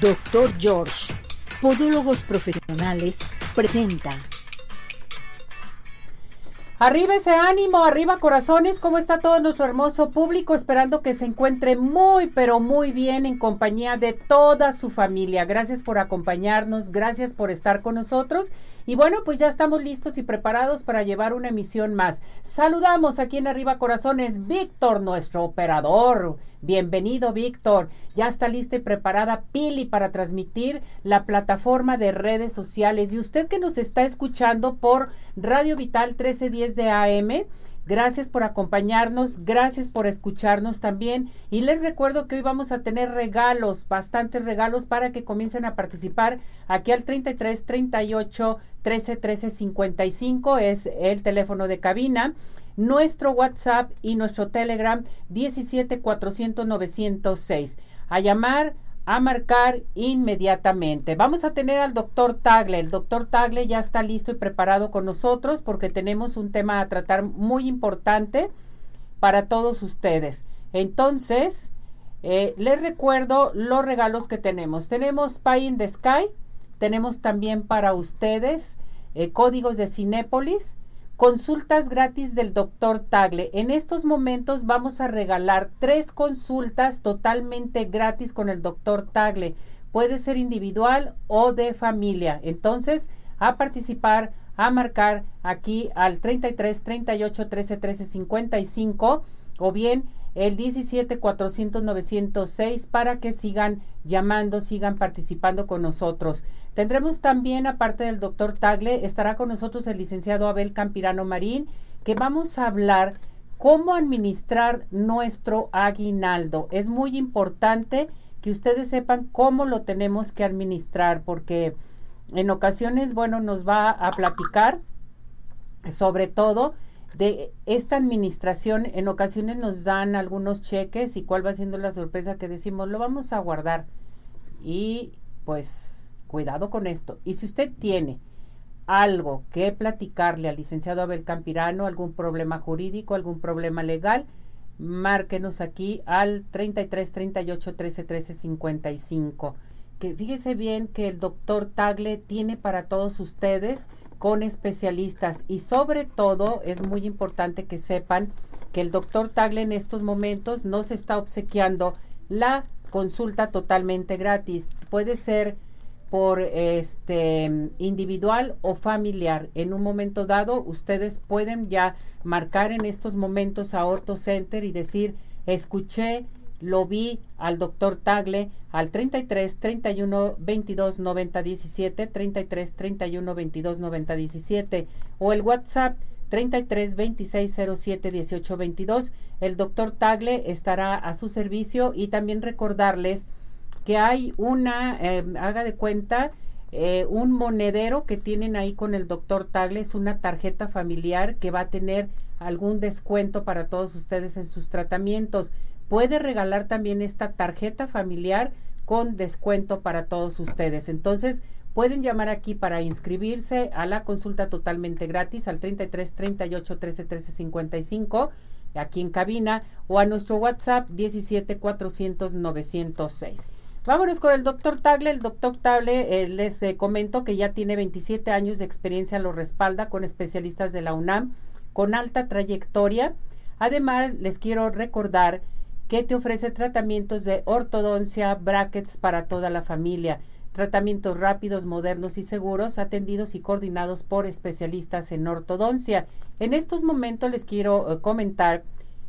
Doctor George, Podólogos Profesionales, presenta. Arriba ese ánimo, arriba corazones, ¿cómo está todo nuestro hermoso público? Esperando que se encuentre muy, pero muy bien en compañía de toda su familia. Gracias por acompañarnos, gracias por estar con nosotros. Y bueno, pues ya estamos listos y preparados para llevar una emisión más. Saludamos aquí en Arriba Corazones, Víctor, nuestro operador. Bienvenido, Víctor. Ya está lista y preparada Pili para transmitir la plataforma de redes sociales. Y usted que nos está escuchando por Radio Vital 1310 de AM, Gracias por acompañarnos, gracias por escucharnos también. Y les recuerdo que hoy vamos a tener regalos, bastantes regalos para que comiencen a participar aquí al 33 38 13 13 55 es el teléfono de cabina. Nuestro WhatsApp y nuestro Telegram 17 400 906. A llamar a marcar inmediatamente. Vamos a tener al doctor Tagle. El doctor Tagle ya está listo y preparado con nosotros porque tenemos un tema a tratar muy importante para todos ustedes. Entonces, eh, les recuerdo los regalos que tenemos. Tenemos Pie in the Sky, tenemos también para ustedes eh, códigos de Cinépolis, Consultas gratis del doctor Tagle. En estos momentos vamos a regalar tres consultas totalmente gratis con el doctor Tagle. Puede ser individual o de familia. Entonces, a participar, a marcar aquí al 33 38 13 13 55 o bien el 17 400 906 para que sigan llamando, sigan participando con nosotros. Tendremos también, aparte del doctor Tagle, estará con nosotros el licenciado Abel Campirano Marín, que vamos a hablar cómo administrar nuestro aguinaldo. Es muy importante que ustedes sepan cómo lo tenemos que administrar, porque en ocasiones, bueno, nos va a platicar sobre todo de esta administración en ocasiones nos dan algunos cheques y cuál va siendo la sorpresa que decimos lo vamos a guardar y pues cuidado con esto. Y si usted tiene algo que platicarle al licenciado Abel Campirano algún problema jurídico algún problema legal márquenos aquí al 33 38 13 13 55 que fíjese bien que el doctor Tagle tiene para todos ustedes con especialistas y sobre todo es muy importante que sepan que el doctor Tagle en estos momentos nos está obsequiando la consulta totalmente gratis. Puede ser por este individual o familiar. En un momento dado, ustedes pueden ya marcar en estos momentos a Orto Center y decir, escuché lo vi al doctor Tagle al 33 31 22 90 17, 33 31 22 90 17 o el WhatsApp 33 26 07 18 22. El doctor Tagle estará a su servicio y también recordarles que hay una, eh, haga de cuenta, eh, un monedero que tienen ahí con el doctor Tagle, es una tarjeta familiar que va a tener algún descuento para todos ustedes en sus tratamientos puede regalar también esta tarjeta familiar con descuento para todos ustedes. Entonces, pueden llamar aquí para inscribirse a la consulta totalmente gratis al 33 38 13 13 55 aquí en cabina o a nuestro WhatsApp 17 400 906. Vámonos con el doctor Tagle. El doctor Tagle eh, les eh, comento que ya tiene 27 años de experiencia, lo respalda con especialistas de la UNAM con alta trayectoria. Además, les quiero recordar que te ofrece tratamientos de ortodoncia, brackets para toda la familia, tratamientos rápidos, modernos y seguros, atendidos y coordinados por especialistas en ortodoncia. En estos momentos les quiero eh, comentar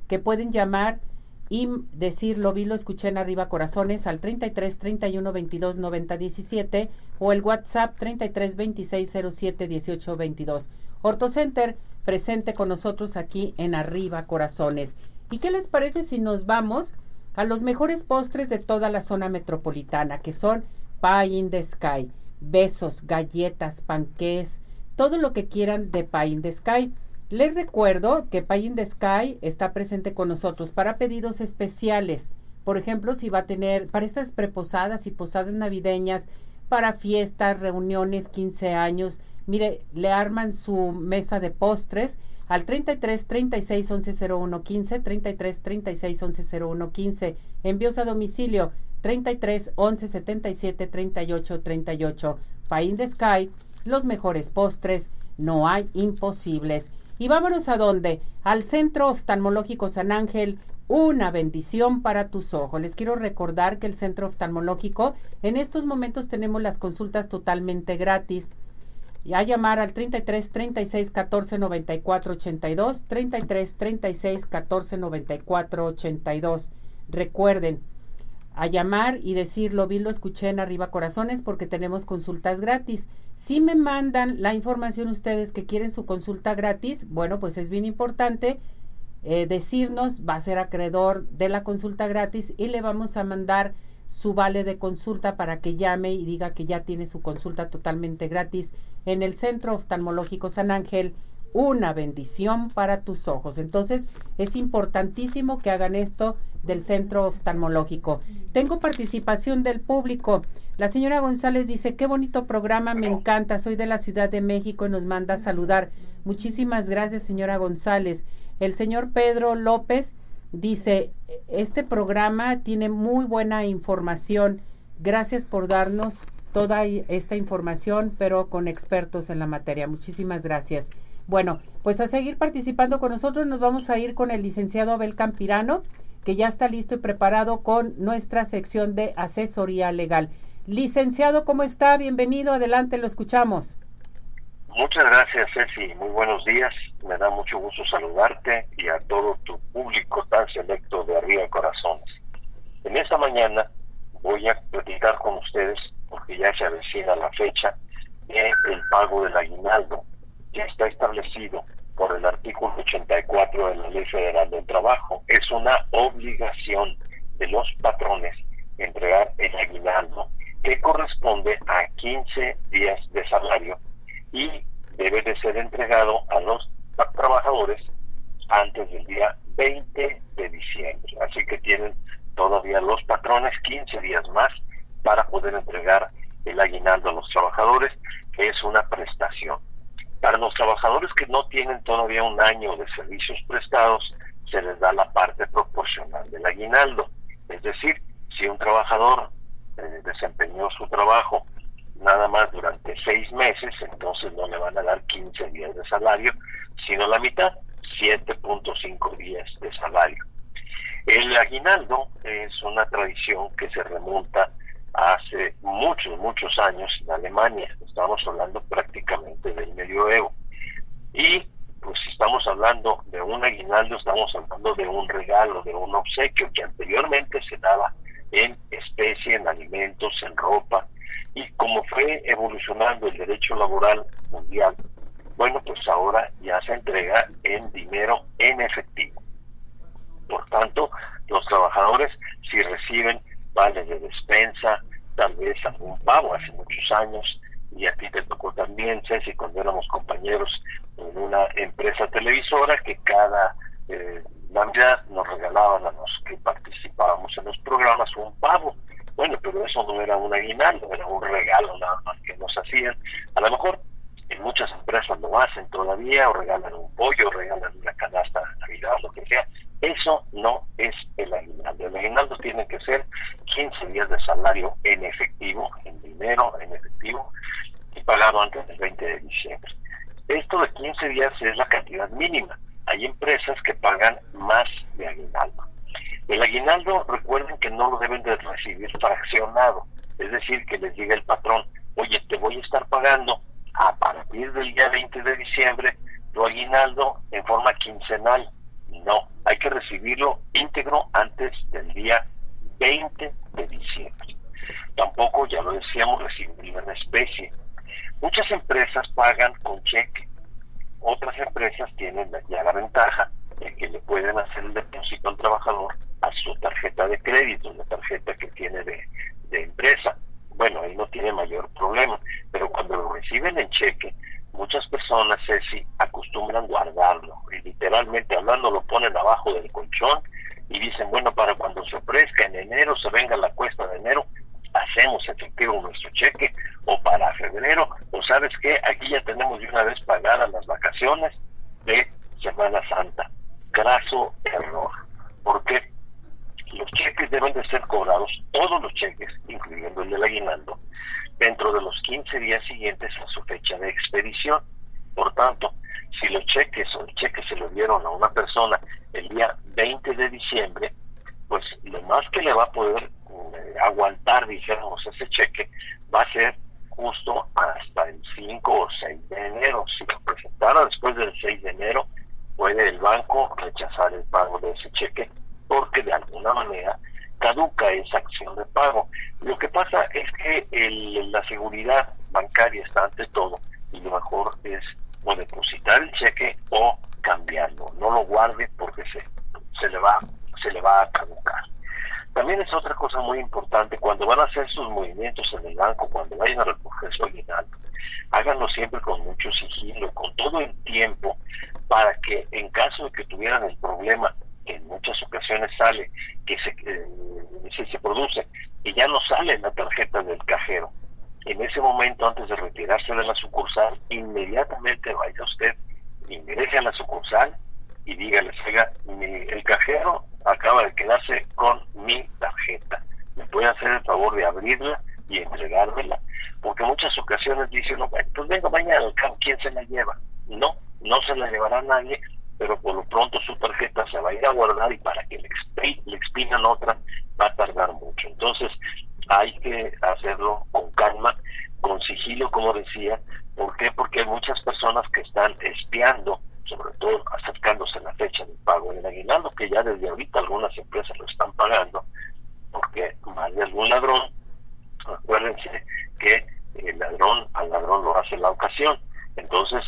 que pueden llamar y decir lo vi, lo escuché en arriba corazones al 33 31 22 90 17 o el WhatsApp 33 26 07 18 22. Ortocenter presente con nosotros aquí en arriba corazones. ¿Y qué les parece si nos vamos a los mejores postres de toda la zona metropolitana, que son Pie in the Sky, besos, galletas, panqués, todo lo que quieran de Pie in the Sky? Les recuerdo que Pie in the Sky está presente con nosotros para pedidos especiales. Por ejemplo, si va a tener para estas preposadas y posadas navideñas, para fiestas, reuniones, 15 años, mire, le arman su mesa de postres al 33 36 11 01 15, 33 36 11 01 15. Envíos a domicilio 33 11 77 38 38. Pain de Sky, los mejores postres, no hay imposibles. Y vámonos a dónde? Al Centro Oftalmológico San Ángel, una bendición para tus ojos. Les quiero recordar que el Centro Oftalmológico, en estos momentos tenemos las consultas totalmente gratis. Y a llamar al 33 36 14 94 82, 33 36 14 94 82. Recuerden, a llamar y decirlo, vi, lo escuché en Arriba Corazones porque tenemos consultas gratis. Si me mandan la información ustedes que quieren su consulta gratis, bueno, pues es bien importante eh, decirnos, va a ser acreedor de la consulta gratis y le vamos a mandar su vale de consulta para que llame y diga que ya tiene su consulta totalmente gratis en el Centro Oftalmológico San Ángel una bendición para tus ojos. Entonces es importantísimo que hagan esto del centro oftalmológico. Tengo participación del público. La señora González dice, qué bonito programa, me encanta, soy de la Ciudad de México y nos manda a saludar. Muchísimas gracias, señora González. El señor Pedro López dice, este programa tiene muy buena información. Gracias por darnos toda esta información, pero con expertos en la materia. Muchísimas gracias. Bueno, pues a seguir participando con nosotros nos vamos a ir con el licenciado Abel Campirano, que ya está listo y preparado con nuestra sección de asesoría legal. Licenciado, ¿cómo está? Bienvenido, adelante, lo escuchamos. Muchas gracias, Ceci. Muy buenos días. Me da mucho gusto saludarte y a todo tu público tan selecto de Arriba Corazones. En esta mañana voy a platicar con ustedes, porque ya se avecina la fecha, de el pago del aguinaldo que está establecido por el artículo 84 de la Ley Federal del Trabajo. Es una obligación de los patrones entregar el aguinaldo que corresponde a 15 días de salario y debe de ser entregado a los trabajadores antes del día 20 de diciembre. Así que tienen todavía los patrones 15 días más poder entregar el aguinaldo a los trabajadores, que es una prestación. Para los trabajadores que no tienen todavía un año de servicios prestados, se les da la parte proporcional del aguinaldo. Es decir, si un trabajador eh, desempeñó su trabajo nada más durante seis meses, entonces no le van a dar 15 días de salario, sino la mitad, 7.5 días de salario. El aguinaldo es una tradición que se remonta hace muchos, muchos años en Alemania. Estamos hablando prácticamente del medioevo. Y pues estamos hablando de un aguinaldo, estamos hablando de un regalo, de un obsequio que anteriormente se daba en especie, en alimentos, en ropa. Y como fue evolucionando el derecho laboral mundial, bueno, pues ahora ya se entrega en dinero en efectivo. Por tanto, los trabajadores, si reciben vales de despensa, tal vez algún pago hace muchos años, y a ti te tocó también, Ceci, cuando éramos compañeros en una empresa televisora que cada eh, Navidad nos regalaban a los que participábamos en los programas un pago. Bueno, pero eso no era un aguinaldo, era un regalo nada más que nos hacían. A lo mejor en muchas empresas lo hacen todavía, o regalan un pollo, o regalan una canasta de Navidad, lo que sea, eso no es el aguinaldo. El aguinaldo tiene que ser 15 días de salario en efectivo, en dinero, en efectivo, y pagado antes del 20 de diciembre. Esto de 15 días es la cantidad mínima. Hay empresas que pagan más de aguinaldo. El aguinaldo, recuerden que no lo deben de recibir fraccionado. Es decir, que les diga el patrón, oye, te voy a estar pagando a partir del día 20 de diciembre tu aguinaldo en forma quincenal no, hay que recibirlo íntegro antes del día 20 de diciembre. Tampoco, ya lo decíamos, recibirlo en especie. Muchas empresas pagan con cheque. Otras empresas tienen ya la ventaja de que le pueden hacer el depósito al trabajador a su tarjeta de crédito, la tarjeta que tiene de, de empresa. Bueno, ahí no tiene mayor problema, pero cuando lo reciben en cheque, muchas personas, Ceci, acostumbran guardarlo. Y literalmente hablando, lo ponen abajo del colchón y dicen, bueno, para cuando se ofrezca en enero, se venga la cuesta de enero, hacemos efectivo nuestro cheque, o para febrero, o sabes qué, aquí ya tenemos de una vez pagadas las vacaciones de Semana Santa. Graso error. ¿Por qué? los cheques deben de ser cobrados, todos los cheques, incluyendo el del aguinaldo, dentro de los 15 días siguientes a su fecha de expedición. Por tanto, si los cheques o el cheque se lo dieron a una persona el día 20 de diciembre, pues lo más que le va a poder eh, aguantar, dijéramos, ese cheque va a ser justo hasta el 5 o 6 de enero. Si lo presentara después del 6 de enero, puede el banco rechazar el pago de ese cheque porque de alguna manera caduca esa acción de pago. Lo que pasa es que la seguridad bancaria está ante todo y lo mejor es o depositar el cheque o cambiarlo. No lo guarde porque se, se, le, va, se le va a caducar. También es otra cosa muy importante, cuando van a hacer sus movimientos en el banco, cuando vayan a recoger su aguinaldo, háganlo siempre con mucho sigilo, con todo el tiempo, para que en caso de que tuvieran el problema, que en muchas ocasiones sale, que se, eh, se, produce, y ya no sale la tarjeta del cajero. En ese momento, antes de retirarse de la sucursal, inmediatamente vaya usted, ingrese a la sucursal y dígale, oiga, el cajero acaba de quedarse con mi tarjeta. ¿Me puede hacer el favor de abrirla y entregármela? Porque muchas ocasiones dicen, no, pues venga mañana, ¿quién se la lleva? No, no se la llevará nadie, pero por lo pronto su tarjeta se va a ir a guardar y para que le, le expidan otra va a tardar mucho. Entonces hay que hacerlo con calma, con sigilo, como decía. ¿Por qué? Porque hay muchas personas que están espiando sobre todo acercándose a la fecha del pago del aguinaldo, que ya desde ahorita algunas empresas lo están pagando, porque más de algún ladrón, acuérdense que el ladrón al ladrón lo hace la ocasión, entonces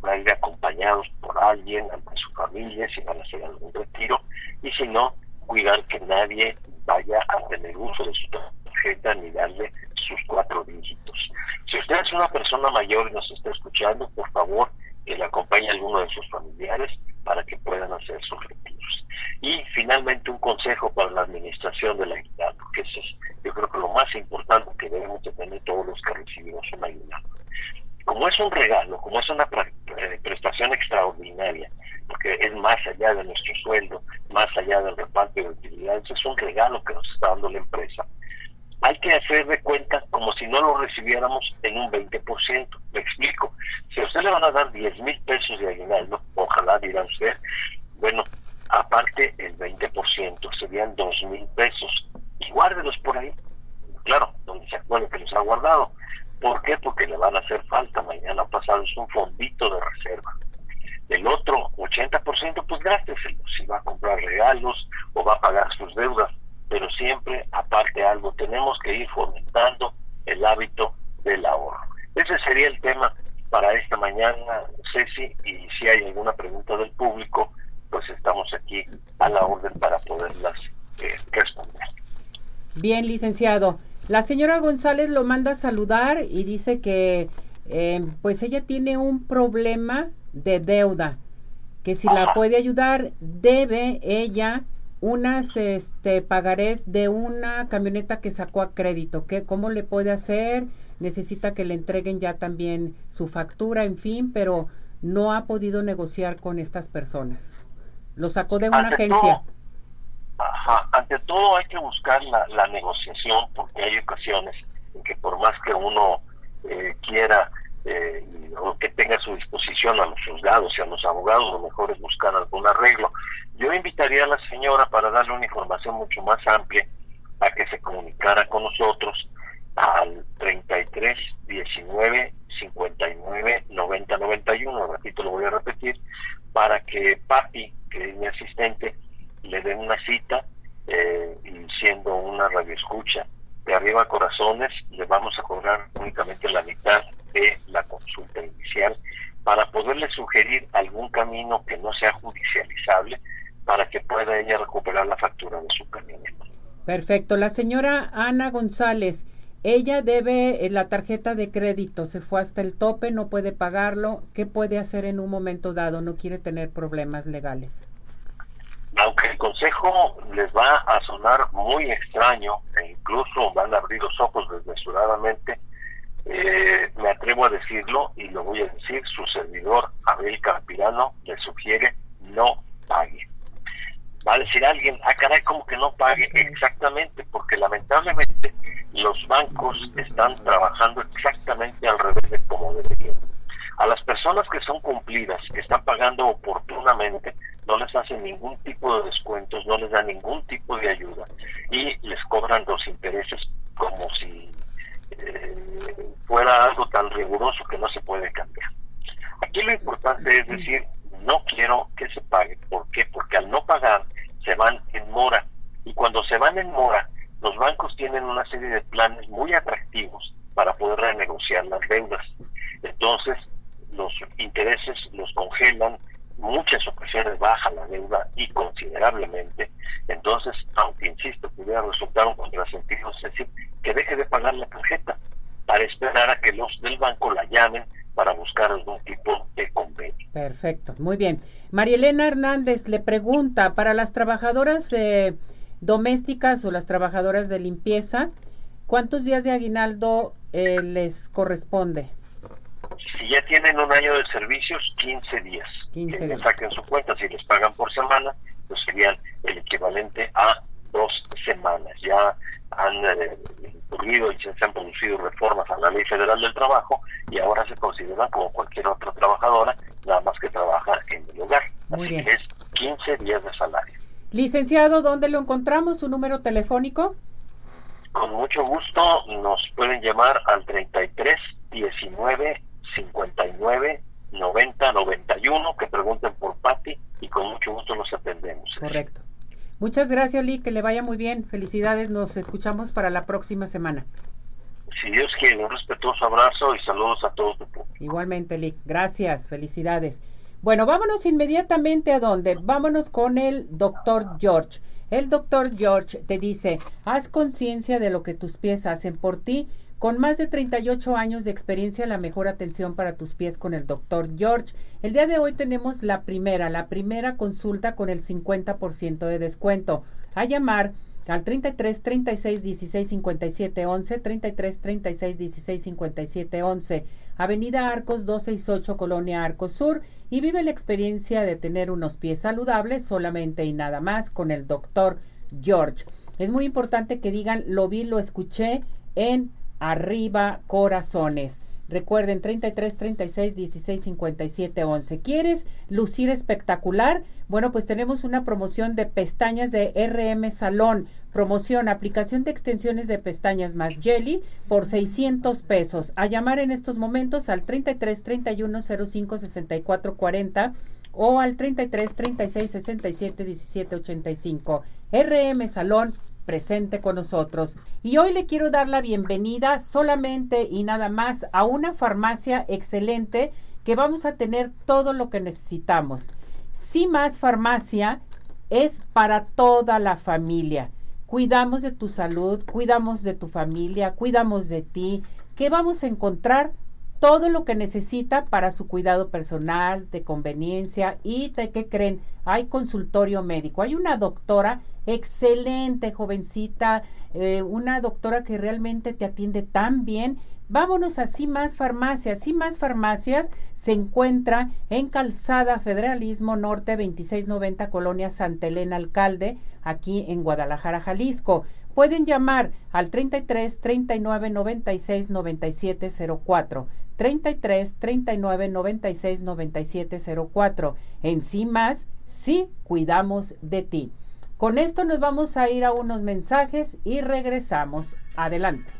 por ir acompañados por alguien, ante su familia, si van a hacer algún retiro, y si no, cuidar que nadie vaya a tener uso de su tarjeta ni darle sus cuatro dígitos. Si usted es una persona mayor y nos está escuchando, por favor, que le acompañe a alguno de sus familiares para que puedan hacer sus retiros. Y finalmente un consejo para la administración de la ayuda, porque eso es yo creo que lo más importante que debemos de tener todos los que recibimos una ayuda. Como es un regalo, como es una eh, prestación extraordinaria, porque es más allá de nuestro sueldo, más allá del reparto de utilidades, es un regalo que nos está dando la empresa hay que hacer de cuenta como si no lo recibiéramos en un 20%. Me explico. Si a usted le van a dar 10 mil pesos de aguinaldo, ojalá dirá usted, bueno, aparte el 20% serían 2 mil pesos. Y guárdelos por ahí. Claro, donde se acuerde que los ha guardado. ¿Por qué? Porque le van a hacer falta mañana pasado. Un fondito de reserva. El otro 80%, pues gásteselo. Si va a comprar regalos o va a pagar sus deudas pero siempre aparte algo, tenemos que ir fomentando el hábito del ahorro. Ese sería el tema para esta mañana, Ceci, y si hay alguna pregunta del público, pues estamos aquí a la orden para poderlas eh, responder. Bien, licenciado. La señora González lo manda a saludar y dice que eh, pues ella tiene un problema de deuda, que si la puede ayudar, debe ella unas este, pagarés de una camioneta que sacó a crédito. ¿Qué, ¿Cómo le puede hacer? Necesita que le entreguen ya también su factura, en fin, pero no ha podido negociar con estas personas. Lo sacó de una agencia. Ajá, ante todo hay que buscar la, negociación porque hay ocasiones en que por más que uno eh, quiera eh, o que tenga a su disposición a los juzgados y a los abogados, lo mejor es buscar algún arreglo. Yo invitaría a la señora para darle una información mucho más amplia a que se comunicara con nosotros al 33 19 59 90 91, repito, lo voy a repetir, para que Papi, que es mi asistente, le dé una cita eh, y siendo una radioescucha de arriba corazones, le vamos a cobrar únicamente la mitad de la consulta inicial para poderle sugerir algún camino que no sea judicializable para que pueda ella recuperar la factura de su camioneta. Perfecto. La señora Ana González, ella debe eh, la tarjeta de crédito, se fue hasta el tope, no puede pagarlo. ¿Qué puede hacer en un momento dado? No quiere tener problemas legales. Consejo les va a sonar muy extraño e incluso van a abrir los ojos desmesuradamente, eh, me atrevo a decirlo y lo voy a decir, su servidor Abel Campirano le sugiere no pague Va a decir alguien, ah, caray, como que no pague. Exactamente, porque lamentablemente los bancos están trabajando exactamente al revés de como deberían. A las personas que son cumplidas, que están pagando oportunamente, no les hacen ningún tipo de descuentos, no les dan ningún tipo de ayuda y les cobran los intereses como si eh, fuera algo tan riguroso que no se puede cambiar. Aquí lo importante es decir, no quiero que se pague. ¿Por qué? Porque al no pagar se van en mora. Y cuando se van en mora, los bancos tienen una serie de planes muy atractivos para poder renegociar las deudas. Entonces, los intereses los congelan, muchas ocasiones baja la deuda y considerablemente. Entonces, aunque insisto, pudiera resultar un contrasentido, es decir, que deje de pagar la tarjeta para esperar a que los del banco la llamen para buscar algún tipo de convenio. Perfecto, muy bien. María Elena Hernández le pregunta, para las trabajadoras eh, domésticas o las trabajadoras de limpieza, ¿cuántos días de aguinaldo eh, les corresponde? Si ya tienen un año de servicios, 15 días. 15 días. saquen su cuenta, si les pagan por semana, pues serían el equivalente a dos semanas. Ya han eh, ocurrido y se han producido reformas a la Ley Federal del Trabajo y ahora se considera como cualquier otra trabajadora, nada más que trabaja en el hogar. Muy Así bien. que es 15 días de salario. Licenciado, ¿dónde lo encontramos? ¿Su número telefónico? Con mucho gusto nos pueden llamar al 33 19 59 90 91 que pregunten por Patti y con mucho gusto los atendemos. Correcto. Muchas gracias, Lee, que le vaya muy bien. Felicidades, nos escuchamos para la próxima semana. Si Dios quiere, un respetuoso abrazo y saludos a todos. Igualmente, Lee. Gracias, felicidades. Bueno, vámonos inmediatamente a dónde. Vámonos con el doctor George. El doctor George te dice, haz conciencia de lo que tus pies hacen por ti con más de 38 años de experiencia, la mejor atención para tus pies con el doctor George. El día de hoy tenemos la primera, la primera consulta con el 50% de descuento. A llamar al 33 36 16 57 11, 33 36 16 57 11, Avenida Arcos 268, Colonia Arcos Sur, y vive la experiencia de tener unos pies saludables solamente y nada más con el doctor George. Es muy importante que digan, lo vi, lo escuché en arriba corazones. Recuerden 33 36 16 57 11. ¿Quieres lucir espectacular? Bueno, pues tenemos una promoción de pestañas de RM Salón. Promoción, aplicación de extensiones de pestañas más jelly por 600 pesos. A llamar en estos momentos al 33 31 05 64 40 o al 33 36 67 17 85. RM Salón presente con nosotros. Y hoy le quiero dar la bienvenida solamente y nada más a una farmacia excelente que vamos a tener todo lo que necesitamos. Si más farmacia es para toda la familia. Cuidamos de tu salud, cuidamos de tu familia, cuidamos de ti. ¿Qué vamos a encontrar? Todo lo que necesita para su cuidado personal, de conveniencia y de qué creen, hay consultorio médico. Hay una doctora excelente, jovencita, eh, una doctora que realmente te atiende tan bien. Vámonos a más Farmacias. más Farmacias se encuentra en Calzada Federalismo Norte 2690, Colonia Santa Elena Alcalde, aquí en Guadalajara, Jalisco. Pueden llamar al 33 39 96 97 04. 33 39 96 97 04. En sí más, sí cuidamos de ti. Con esto nos vamos a ir a unos mensajes y regresamos. Adelante.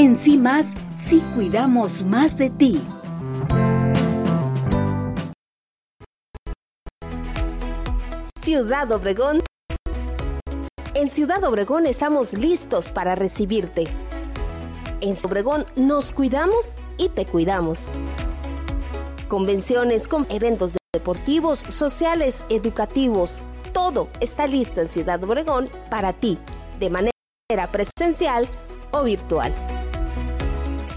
En sí más, sí cuidamos más de ti. Ciudad Obregón. En Ciudad Obregón estamos listos para recibirte En Sobregón nos cuidamos y te cuidamos. Convenciones con eventos deportivos, sociales, educativos. Todo está listo en Ciudad Obregón para ti, de manera presencial o virtual.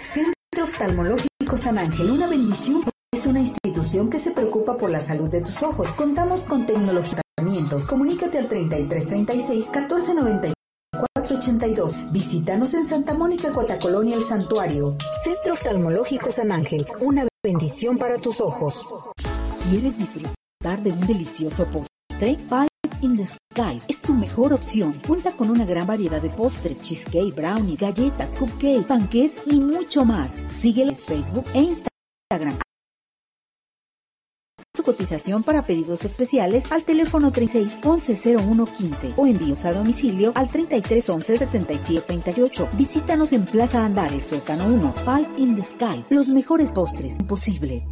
Centro Oftalmológico San Ángel, una bendición. Es una institución que se preocupa por la salud de tus ojos. Contamos con tecnología. Comunícate al 33 36 14 94 82. Visítanos en Santa Mónica, Cotacolonia, El Santuario. Centro Oftalmológico San Ángel, una bendición para tus ojos. ¿Quieres disfrutar de un delicioso postre? In the Sky es tu mejor opción. Cuenta con una gran variedad de postres, cheesecake, brownies, galletas, cupcake, panqués y mucho más. Sígueles Facebook e Instagram tu cotización para pedidos especiales al teléfono 36 11 0115 o envíos a domicilio al 33 11 77 38. Visítanos en Plaza Andares, Suecano 1, Five in the Sky. Los mejores postres. Imposible.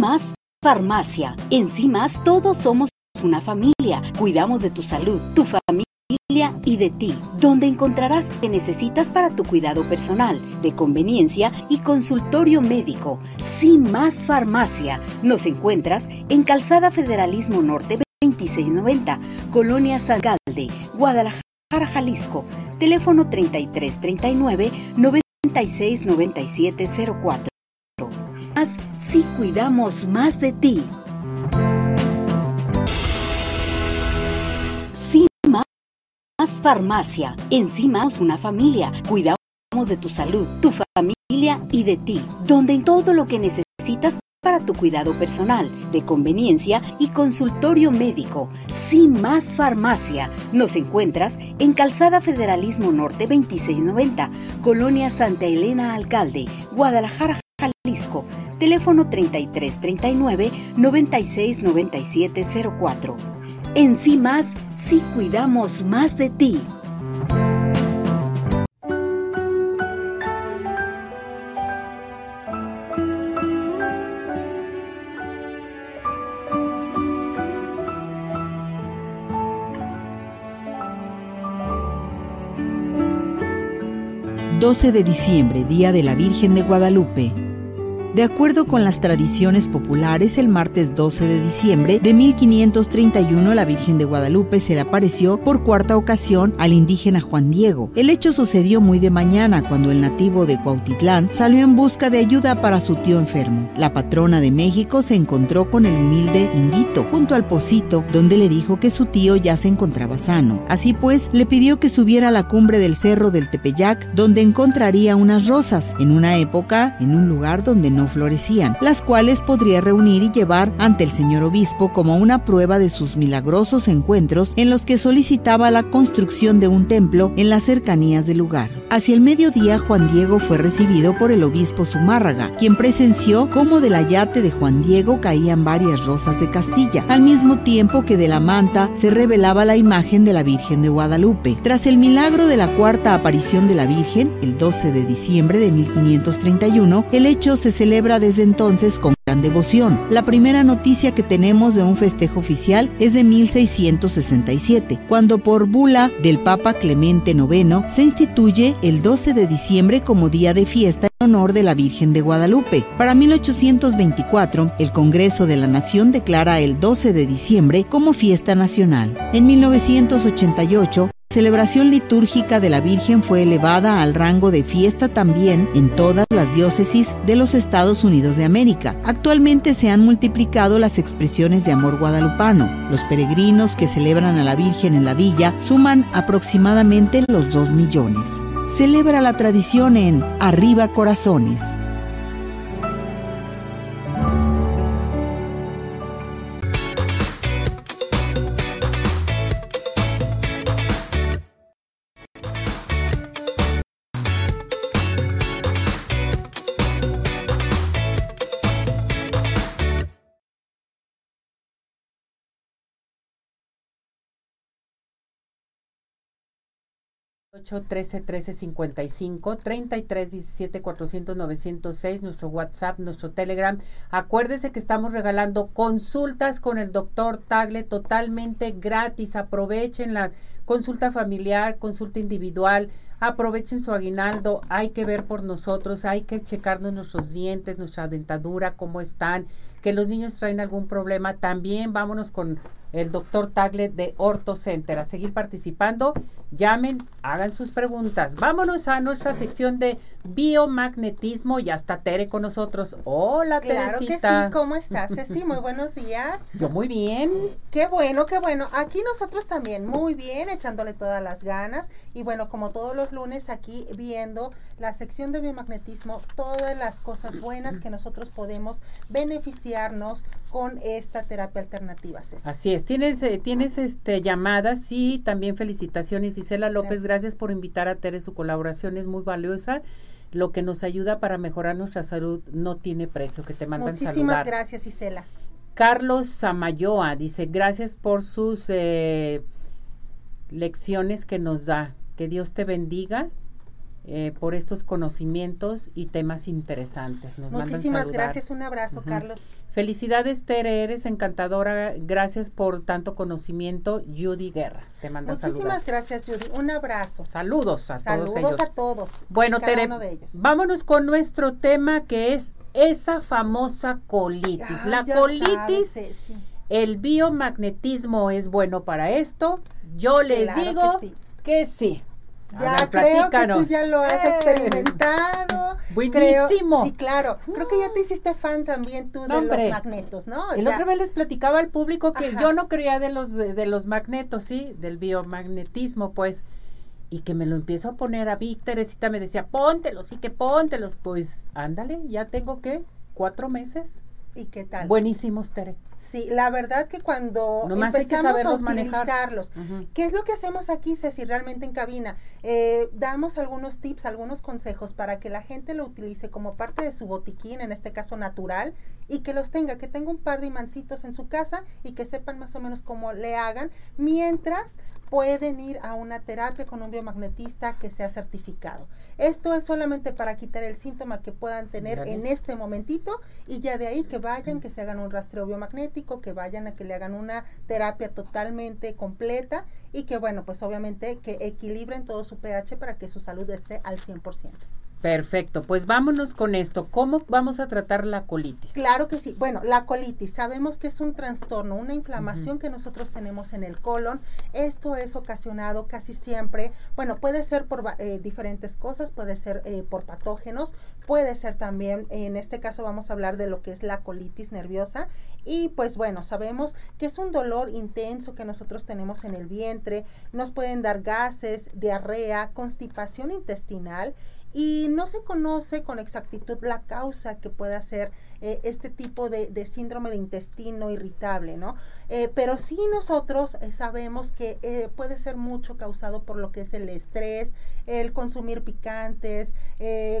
más Farmacia. En más todos somos una familia. Cuidamos de tu salud, tu familia y de ti, donde encontrarás que necesitas para tu cuidado personal, de conveniencia y consultorio médico. Sin más farmacia. Nos encuentras en Calzada Federalismo Norte 2690, Colonia San Galde, Guadalajara, Jalisco. Teléfono 3339 969704. Si cuidamos más de ti. Más farmacia. Encima una familia. Cuidamos de tu salud, tu familia y de ti. Donde en todo lo que necesitas para tu cuidado personal, de conveniencia y consultorio médico. Sin más farmacia. Nos encuentras en Calzada Federalismo Norte 2690, Colonia Santa Elena Alcalde, Guadalajara, Jalisco. Teléfono 3339 969704. En sí más, sí cuidamos más de ti. ...12 de diciembre, Día de la Virgen de Guadalupe... De acuerdo con las tradiciones populares, el martes 12 de diciembre de 1531 la Virgen de Guadalupe se le apareció por cuarta ocasión al indígena Juan Diego. El hecho sucedió muy de mañana cuando el nativo de Cuautitlán salió en busca de ayuda para su tío enfermo. La patrona de México se encontró con el humilde indito junto al pocito donde le dijo que su tío ya se encontraba sano. Así pues, le pidió que subiera a la cumbre del cerro del Tepeyac donde encontraría unas rosas en una época en un lugar donde florecían, las cuales podría reunir y llevar ante el señor obispo como una prueba de sus milagrosos encuentros en los que solicitaba la construcción de un templo en las cercanías del lugar. Hacia el mediodía Juan Diego fue recibido por el obispo Zumárraga, quien presenció cómo del ayate de Juan Diego caían varias rosas de Castilla, al mismo tiempo que de la manta se revelaba la imagen de la Virgen de Guadalupe. Tras el milagro de la cuarta aparición de la Virgen, el 12 de diciembre de 1531, el hecho se celebró celebra desde entonces con gran devoción. La primera noticia que tenemos de un festejo oficial es de 1667, cuando por bula del Papa Clemente IX se instituye el 12 de diciembre como día de fiesta en honor de la Virgen de Guadalupe. Para 1824, el Congreso de la Nación declara el 12 de diciembre como fiesta nacional. En 1988, celebración litúrgica de la Virgen fue elevada al rango de fiesta también en todas las diócesis de los Estados Unidos de América. Actualmente se han multiplicado las expresiones de amor guadalupano. Los peregrinos que celebran a la Virgen en la villa suman aproximadamente los 2 millones. Celebra la tradición en Arriba Corazones. 13 13 55 33 17 400 906 nuestro WhatsApp, nuestro Telegram. Acuérdese que estamos regalando consultas con el doctor Tagle totalmente gratis. Aprovechen la consulta familiar, consulta individual. Aprovechen su aguinaldo. Hay que ver por nosotros, hay que checarnos nuestros dientes, nuestra dentadura, cómo están. Que los niños traen algún problema. También vámonos con el doctor Tagle de Orto Center. A seguir participando, llamen, hagan sus preguntas. Vámonos a nuestra sección de biomagnetismo. Ya está Tere con nosotros. Hola, claro Teresita. Que sí, ¿cómo estás, Ceci? Muy buenos días. Yo muy bien. Qué bueno, qué bueno. Aquí nosotros también, muy bien, echándole todas las ganas. Y bueno, como todos los lunes, aquí viendo la sección de biomagnetismo, todas las cosas buenas que nosotros podemos beneficiarnos con esta terapia alternativa. Así es. Tienes, eh, tienes este llamadas y también felicitaciones. Gisela López, gracias. gracias por invitar a Tere. Su colaboración es muy valiosa lo que nos ayuda para mejorar nuestra salud no tiene precio, que te mandan Muchísimas saludar. gracias, Isela. Carlos Samayoa dice, gracias por sus eh, lecciones que nos da. Que Dios te bendiga eh, por estos conocimientos y temas interesantes. Nos Muchísimas gracias, un abrazo, uh -huh. Carlos. Felicidades, Tere, eres encantadora. Gracias por tanto conocimiento. Judy Guerra, te manda Muchísimas saludar. gracias, Judy. Un abrazo. Saludos a Saludos todos ellos. a todos. Bueno, Tere, vámonos con nuestro tema que es esa famosa colitis. Ah, La colitis, sabes, sí. El biomagnetismo es bueno para esto. Yo les Claro digo que sí. que sí. Ya ver, creo que tú platícanos. ya lo has ¡Eh! experimentado. Buenísimo. Creo- sí, claro. Creo que ya te hiciste fan también tú de hombre. los magnetos, ¿no? El Ya- otra vez les platicaba al público que Ajá. yo no creía de los de los magnetos, sí, del biomagnetismo, pues, y que me lo empiezo a poner a Vic, Teresita me decía, póntelos, sí que póntelos, pues, ándale, ya tengo que cuatro meses. ¿Y qué tal? Buenísimos, Tere. Sí, la verdad que cuando Nomás hay que empezamos a utilizarlos, Ujú. ¿Qué es lo que hacemos aquí, Ceci, realmente en cabina? Eh, damos algunos tips, algunos consejos para que la gente lo utilice como parte de su botiquín, en este caso natural, y que los tenga, que tenga un par de imancitos en su casa y que sepan más o menos cómo le hagan, mientras pueden ir a una terapia con un biomagnetista que sea certificado. Esto es solamente para quitar el síntoma que puedan tener Dale. en este momentito y ya de ahí que vayan, que se hagan un rastreo biomagnético, que vayan a que le hagan una terapia totalmente completa y que bueno, pues obviamente que equilibren todo su pH para que su salud esté al 100%. Perfecto, pues vámonos con esto. ¿Cómo vamos a tratar la colitis? Claro que sí. Bueno, la colitis, sabemos que es un trastorno, una inflamación que nosotros tenemos en el colon. Esto es ocasionado casi siempre, bueno, puede ser por eh, diferentes cosas, puede ser eh, por patógenos, puede ser también, en este caso vamos a hablar de lo que es la colitis nerviosa. Y pues bueno, sabemos que es un dolor intenso que nosotros tenemos en el vientre, nos pueden dar gases, diarrea, constipación intestinal y no se conoce con exactitud la causa que pueda ser eh, este tipo de, de síndrome de intestino irritable, ¿no? Eh, pero sí nosotros eh, sabemos que eh, puede ser mucho causado por lo que es el estrés, el consumir picantes,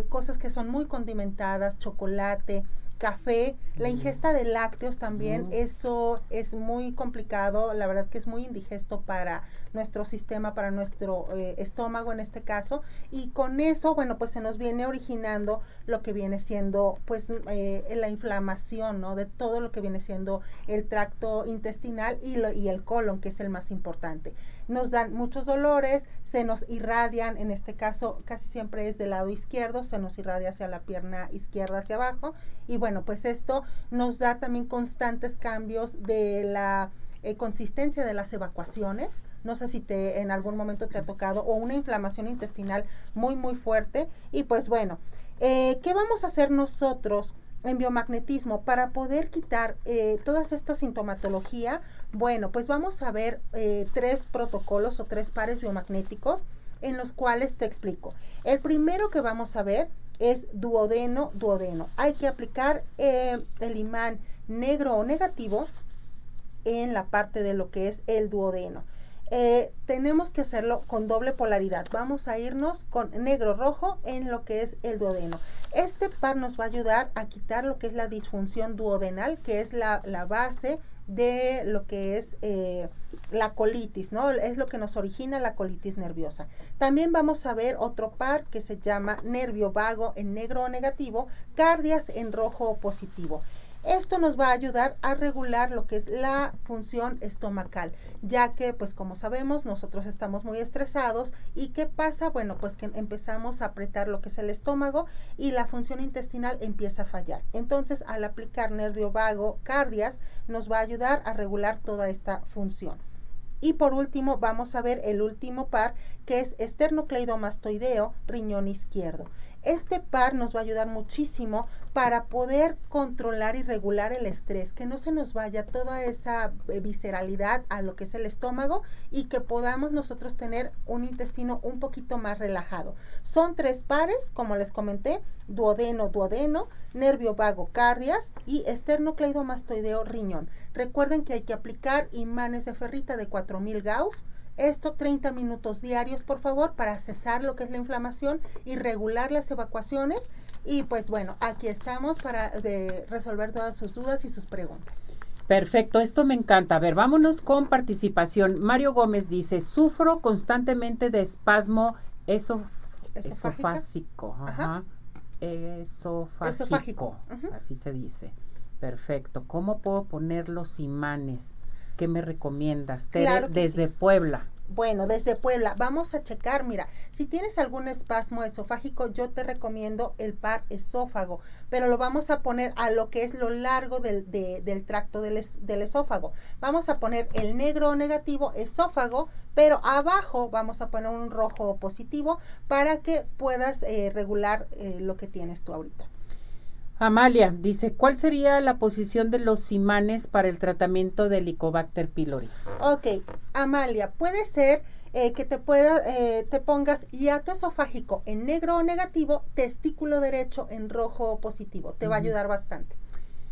cosas que son muy condimentadas, chocolate, café, la ingesta de lácteos también, eso es muy complicado, la verdad que es muy indigesto para nuestro sistema, para nuestro eh, estómago en este caso, y con eso, bueno, pues se nos viene originando lo que viene siendo, pues, eh, la inflamación, ¿no? De todo lo que viene siendo el tracto intestinal y, lo, y el colon, que es el más importante. Nos dan muchos dolores, se nos irradian, en este caso casi siempre es del lado izquierdo, se nos irradia hacia la pierna izquierda hacia abajo, y bueno, pues esto nos da también constantes cambios de la eh, consistencia de las evacuaciones. No sé si te en algún momento te ha tocado o una inflamación intestinal muy muy fuerte. Y pues bueno, eh, ¿qué vamos a hacer nosotros en biomagnetismo para poder quitar eh, toda esta sintomatología? Bueno, pues vamos a ver eh, tres protocolos o tres pares biomagnéticos en los cuales te explico. El primero que vamos a ver es duodeno, duodeno. Hay que aplicar el imán negro o negativo en la parte de lo que es el duodeno. Eh, tenemos que hacerlo con doble polaridad. Vamos a irnos con negro rojo en lo que es el duodeno. Este par nos va a ayudar a quitar lo que es la disfunción duodenal, que es la, la base de lo que es eh, la colitis, ¿no? Es lo que nos origina la colitis nerviosa. También vamos a ver otro par que se llama nervio vago en negro o negativo, cardias en rojo o positivo. Esto nos va a ayudar a regular lo que es la función estomacal, ya que pues como sabemos nosotros estamos muy estresados y ¿qué pasa? Bueno, pues que empezamos a apretar lo que es el estómago y la función intestinal empieza a fallar. Entonces al aplicar nervio vago, cardias, nos va a ayudar a regular toda esta función. Y por último, vamos a ver el último par, que es esternocleidomastoideo, riñón izquierdo. Este par nos va a ayudar muchísimo para poder controlar y regular el estrés, que no se nos vaya toda esa eh, visceralidad a lo que es el estómago y que podamos nosotros tener un intestino un poquito más relajado. Son tres pares, como les comenté, duodeno, duodeno, nervio vago, cardias y esternocleidomastoideo, riñón. Recuerden que hay que aplicar imanes de ferrita de 4000 Gauss esto 30 minutos diarios, por favor, para cesar lo que es la inflamación y regular las evacuaciones. Y pues bueno, aquí estamos para resolver todas sus dudas y sus preguntas. Perfecto, esto me encanta. A ver, vámonos con participación. Mario Gómez dice, sufro constantemente de espasmo esofásico. Ajá. Esofágico. Así se dice. Perfecto. ¿Cómo puedo poner los imanes? ¿Qué me recomiendas? desde Puebla. Bueno, desde Puebla, vamos a checar, mira, si tienes algún espasmo esofágico, yo te recomiendo el par esófago, pero lo vamos a poner a lo que es lo largo del, tracto del, esófago. Vamos a poner el negro negativo esófago, pero abajo vamos a poner un rojo positivo para que puedas eh, regular eh, lo que tienes tú ahorita. Amalia dice, ¿cuál sería la posición de los imanes para el tratamiento del Helicobacter pylori? Ok, Amalia, puede ser eh, que te pueda, eh, te pongas hiato esofágico en negro o negativo, testículo derecho en rojo o positivo. Te va a ayudar bastante.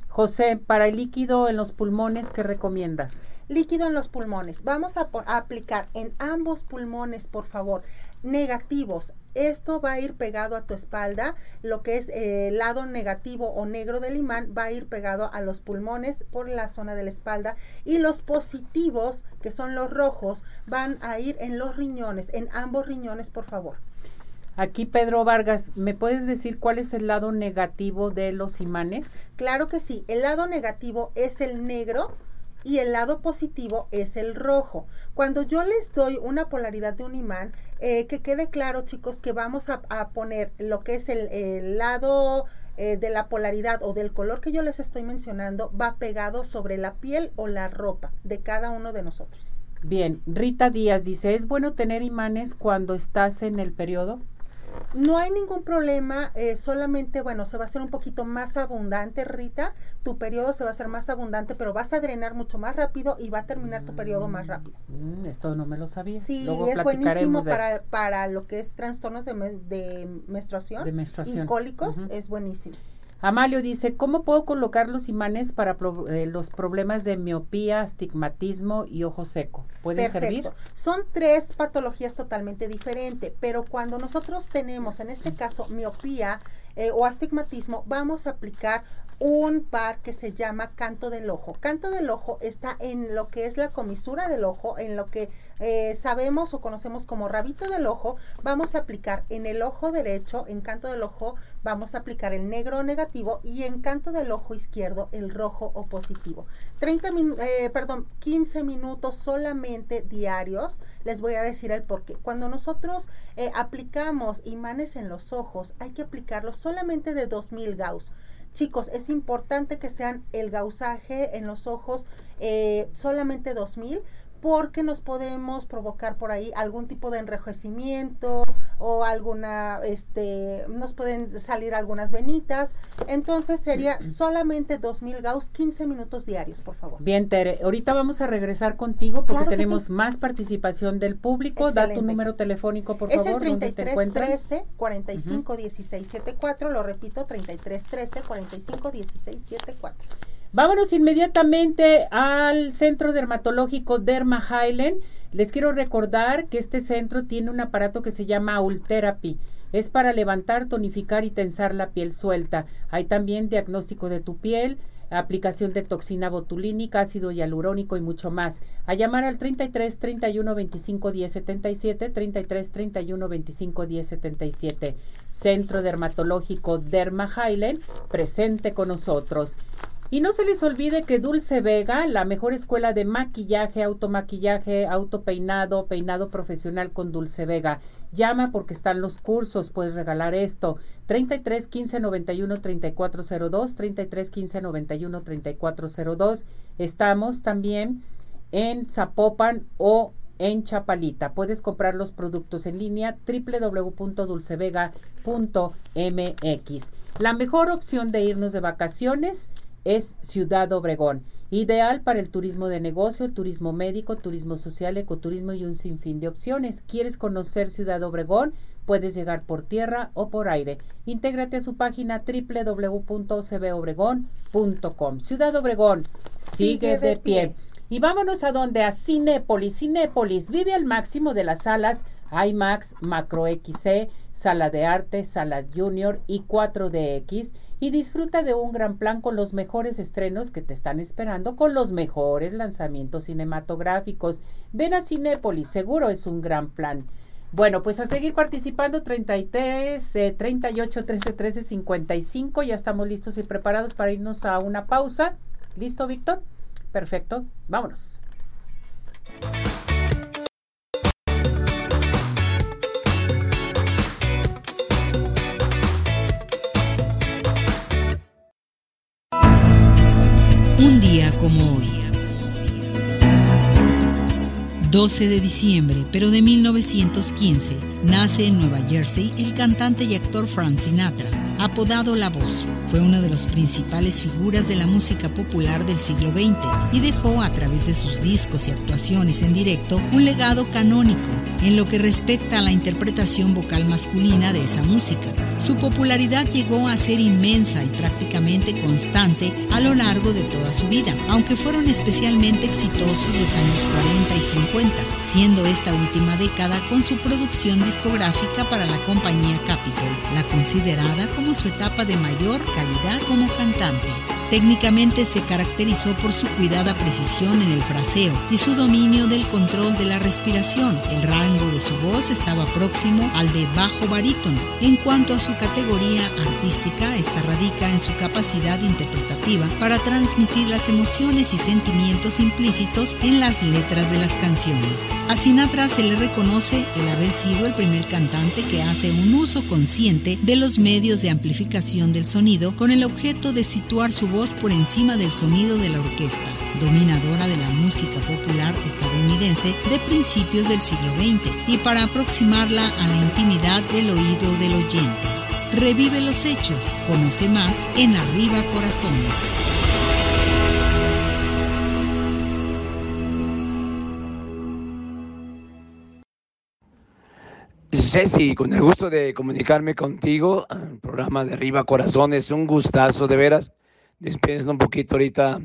José, para el líquido en los pulmones, ¿qué recomiendas? Líquido en los pulmones. Vamos a, aplicar en ambos pulmones, por favor, negativos. Esto va a ir pegado a tu espalda. Lo que es el eh, lado negativo o negro del imán va a ir pegado a los pulmones por la zona de la espalda. Y los positivos, que son los rojos, van a ir en los riñones, en ambos riñones, por favor. Aquí Pedro Vargas, ¿me puedes decir cuál es el lado negativo de los imanes? Claro que sí, el lado negativo es el negro y el lado positivo es el rojo. Cuando yo les doy una polaridad de un imán, eh, que quede claro chicos que vamos a, poner lo que es el, lado eh, de la polaridad o del color que yo les estoy mencionando, va pegado sobre la piel o la ropa de cada uno de nosotros. Bien, Rita Díaz dice, ¿es bueno tener imanes cuando estás en el periodo? No hay ningún problema, eh, solamente, bueno, se va a hacer un poquito más abundante, Rita. Tu periodo se va a hacer más abundante, pero vas a drenar mucho más rápido y va a terminar tu periodo más rápido. Mm, esto no me lo sabía. Sí, es buenísimo para, para lo que es trastornos de, de menstruación. De menstruación. Y cólicos, es buenísimo. Amalio dice, ¿cómo puedo colocar los imanes para eh, los problemas de miopía, astigmatismo y ojo seco? ¿Puede servir? Son tres patologías totalmente diferentes, pero cuando nosotros tenemos, en este caso, miopía eh, o astigmatismo, vamos a aplicar un par que se llama canto del ojo. Canto del ojo está en lo que es la comisura del ojo, en lo que eh, sabemos o conocemos como rabito del ojo. Vamos a aplicar en el ojo derecho, en canto del ojo, vamos a aplicar el negro negativo y en canto del ojo izquierdo el rojo o positivo. 30 eh, perdón, 15 minutos solamente diarios. Les voy a decir el por qué. Cuando nosotros eh, aplicamos imanes en los ojos, hay que aplicarlos solamente de 2000 Gauss. Chicos, es importante que sean el gausaje en los ojos eh, solamente 2000 porque nos podemos provocar por ahí algún tipo de enrojecimiento o alguna, este, nos pueden salir algunas venitas. Entonces sería solamente 2000 Gauss, 15 minutos diarios, por favor. Bien, Tere, ahorita vamos a regresar contigo porque tenemos más participación del público. Da tu número telefónico, por favor. Es el 33 13 45 16 74, lo repito, 33 13 45 16 74. Vámonos inmediatamente al Centro Dermatológico Derma Highland. Les quiero recordar que este centro tiene un aparato que se llama Ultherapy. Es para levantar, tonificar y tensar la piel suelta. Hay también diagnóstico de tu piel, aplicación de toxina botulínica, ácido hialurónico y mucho más. A llamar al 33 31 25 10 77, 33 31 25 10 77. Centro Dermatológico Derma Highland, presente con nosotros. Y no se les olvide que Dulce Vega, la mejor escuela de maquillaje, automaquillaje, autopeinado, peinado profesional con Dulce Vega. Llama porque están los cursos, puedes regalar esto. 33 15 91 3402, 33 15 91 3402. Estamos también en Zapopan o en Chapalita. Puedes comprar los productos en línea www.dulcevega.mx. La mejor opción de irnos de vacaciones es Ciudad Obregón. Ideal para el turismo de negocio, turismo médico, turismo social, ecoturismo y un sinfín de opciones. ¿Quieres conocer Ciudad Obregón? Puedes llegar por tierra o por aire. Intégrate a su página www.cbobregón.com. Ciudad Obregón sigue, de, pie. Y vámonos a donde? A Cinépolis. Cinépolis vive al máximo de las salas IMAX, Macro XC, Sala de Arte, Sala Junior y 4DX y disfruta de un gran plan con los mejores estrenos que te están esperando, con los mejores lanzamientos cinematográficos. Ven a Cinépolis, seguro es un gran plan. Bueno, pues a seguir participando 33, 38, 13, 13, 55. Ya estamos listos y preparados para irnos a una pausa. ¿Listo, Víctor? Perfecto. Vámonos. Día como hoy. 12 de diciembre, pero de 1915, nace en Nueva Jersey el cantante y actor Frank Sinatra, apodado La Voz. Fue una de las principales figuras de la música popular del siglo XX y dejó a través de sus discos y actuaciones en directo un legado canónico en lo que respecta a la interpretación vocal masculina de esa música. Su popularidad llegó a ser inmensa y prácticamente constante a lo largo de toda su vida, aunque fueron especialmente exitosos los años 40 y 50, siendo esta última década con su producción discográfica para la compañía Capitol, la considerada como su etapa de mayor calidad como cantante. Técnicamente se caracterizó por su cuidada precisión en el fraseo y su dominio del control de la respiración. El rango de su voz estaba próximo al de bajo barítono. En cuanto a su categoría artística, esta radica en su capacidad interpretativa para transmitir las emociones y sentimientos implícitos en las letras de las canciones. A Sinatra se le reconoce el haber sido el primer cantante que hace un uso consciente de los medios de amplificación del sonido con el objeto de situar su voz por encima del sonido de la orquesta, dominadora de la música popular estadounidense de principios del siglo XX, y para aproximarla a la intimidad del oído del oyente. Revive los hechos, conoce más en Arriba Corazones. Ceci, con el gusto de comunicarme contigo, programa de Arriba Corazones, un gustazo de veras. Dispensa un poquito ahorita,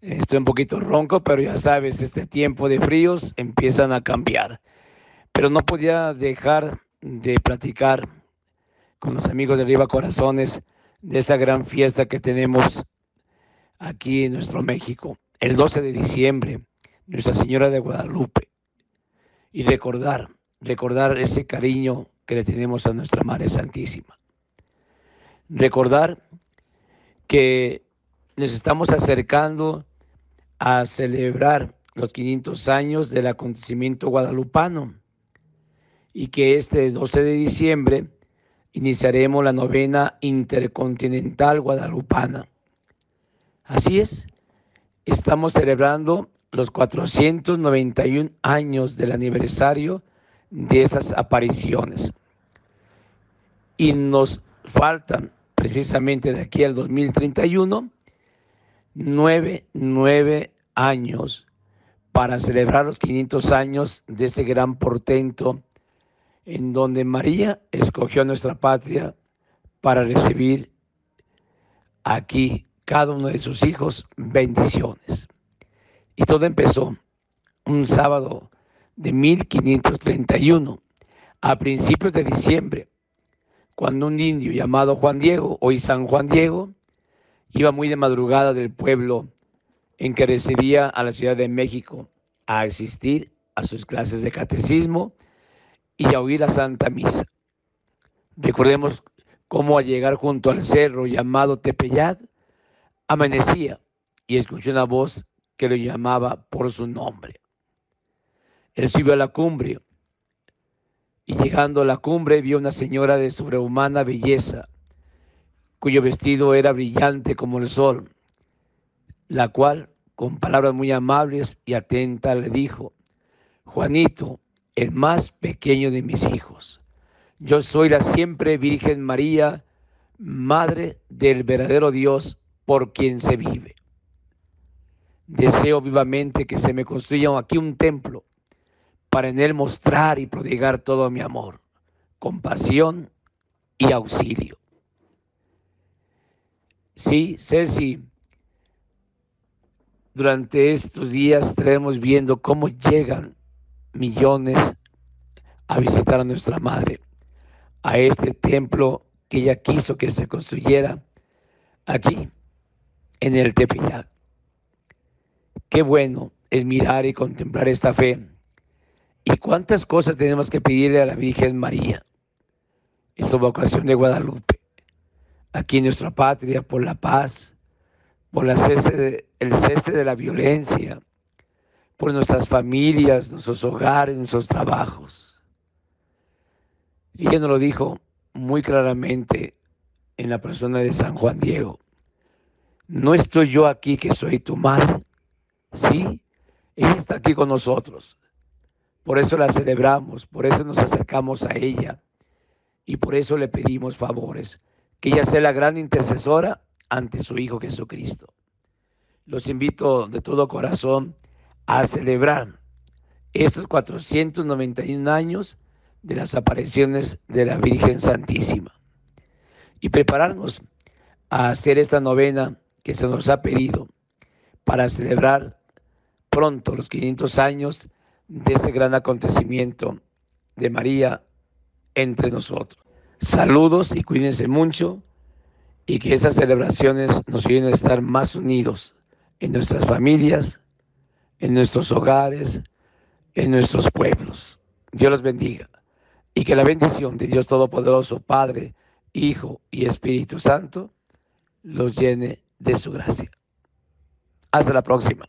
estoy un poquito ronco, pero ya sabes, este tiempo de fríos empiezan a cambiar. Pero no podía dejar de platicar con los amigos de Arriba Corazones de esa gran fiesta que tenemos aquí en nuestro México, el 12 de diciembre, Nuestra Señora de Guadalupe. Y recordar recordar ese cariño que le tenemos a nuestra Madre Santísima. Recordar que nos estamos acercando a celebrar los 500 años del acontecimiento guadalupano y que este 12 de diciembre iniciaremos la novena intercontinental guadalupana. Así es, estamos celebrando los 491 años del aniversario de esas apariciones. Y nos faltan precisamente de aquí al 2031 nueve, nueve años para celebrar los 500 años de ese gran portento en donde María escogió nuestra patria para recibir aquí cada uno de sus hijos bendiciones. Y todo empezó un sábado de 1531, a principios de diciembre, cuando un indio llamado Juan Diego, hoy San Juan Diego, Iba muy de madrugada del pueblo en que residía a la Ciudad de México a asistir a sus clases de catecismo y a oír la Santa Misa. Recordemos cómo al llegar junto al cerro llamado Tepeyat, amanecía y escuchó una voz que lo llamaba por su nombre. Él subió a la cumbre y llegando a la cumbre vio una señora de sobrehumana belleza, cuyo vestido era brillante como el sol, la cual, con palabras muy amables y atentas, le dijo, Juanito, el más pequeño de mis hijos, yo soy la siempre Virgen María, Madre del verdadero Dios por quien se vive. Deseo vivamente que se me construya aquí un templo para en él mostrar y prodigar todo mi amor, compasión y auxilio. Sí, Ceci, durante estos días estaremos viendo cómo llegan millones a visitar a nuestra madre, a este templo que ella quiso que se construyera aquí, en el Tepeyac. Qué bueno es mirar y contemplar esta fe. Y cuántas cosas tenemos que pedirle a la Virgen María en su vocación de Guadalupe aquí en nuestra patria por la paz, por el cese de la violencia, por nuestras familias, nuestros hogares, nuestros trabajos. Y ella nos lo dijo muy claramente en la persona de San Juan Diego. No estoy yo aquí que soy tu madre. Sí, ella está aquí con nosotros. Por eso la celebramos, por eso nos acercamos a ella y por eso le pedimos favores que ella sea la gran intercesora ante su Hijo Jesucristo. Los invito de todo corazón a celebrar estos 491 años de las apariciones de la Virgen Santísima y prepararnos a hacer esta novena que se nos ha pedido para celebrar pronto los 500 años de ese gran acontecimiento de María entre nosotros. Saludos y cuídense mucho y que esas celebraciones nos ayuden a estar más unidos en nuestras familias, en nuestros hogares, en nuestros pueblos. Dios los bendiga y que la bendición de Dios Todopoderoso, Padre, Hijo y Espíritu Santo, los llene de su gracia. Hasta la próxima.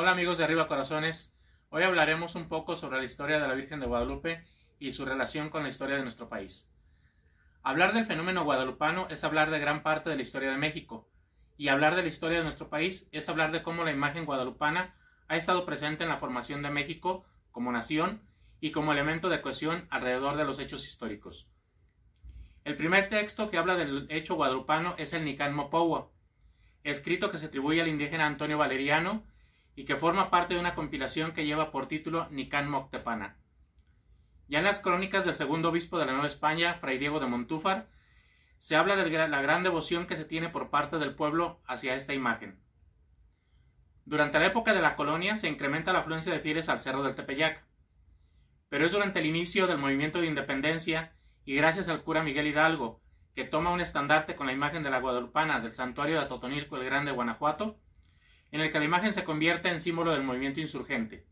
Hola amigos de Arriba Corazones, hoy hablaremos un poco sobre la historia de la Virgen de Guadalupe y su relación con la historia de nuestro país. Hablar del fenómeno guadalupano es hablar de gran parte de la historia de México, y hablar de la historia de nuestro país es hablar de cómo la imagen guadalupana ha estado presente en la formación de México como nación y como elemento de cohesión alrededor de los hechos históricos. El primer texto que habla del hecho guadalupano es el Nican Mopowa, escrito que se atribuye al indígena Antonio Valeriano y que forma parte de una compilación que lleva por título Nican Moctepana. Ya en las crónicas del segundo obispo de la Nueva España, Fray Diego de Montúfar, se habla de la gran devoción que se tiene por parte del pueblo hacia esta imagen. Durante la época de la colonia se incrementa la afluencia de fieles al Cerro del Tepeyac, pero es durante el inicio del movimiento de independencia y gracias al cura Miguel Hidalgo, que toma un estandarte con la imagen de la guadalupana del santuario de Totonilco el Grande, Guanajuato, en el que la imagen se convierte en símbolo del movimiento insurgente.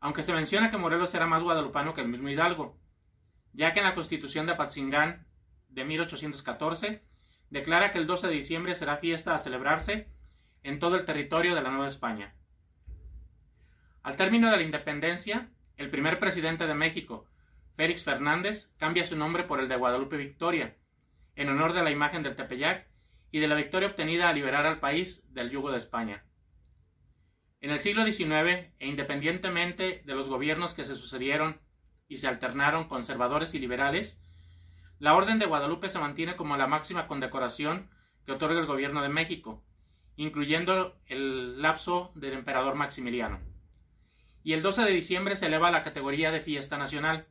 Aunque se menciona que Morelos era más guadalupano que el mismo Hidalgo, ya que en la Constitución de Apatzingán de 1814 declara que el 12 de diciembre será fiesta a celebrarse en todo el territorio de la Nueva España. Al término de la independencia, el primer presidente de México, Félix Fernández, cambia su nombre por el de Guadalupe Victoria, en honor de la imagen del Tepeyac y de la victoria obtenida a liberar al país del yugo de España. En el siglo XIX, e independientemente de los gobiernos que se sucedieron y se alternaron conservadores y liberales, la Orden de Guadalupe se mantiene como la máxima condecoración que otorga el gobierno de México, incluyendo el lapso del emperador Maximiliano. Y el 12 de diciembre se eleva a la categoría de fiesta nacional,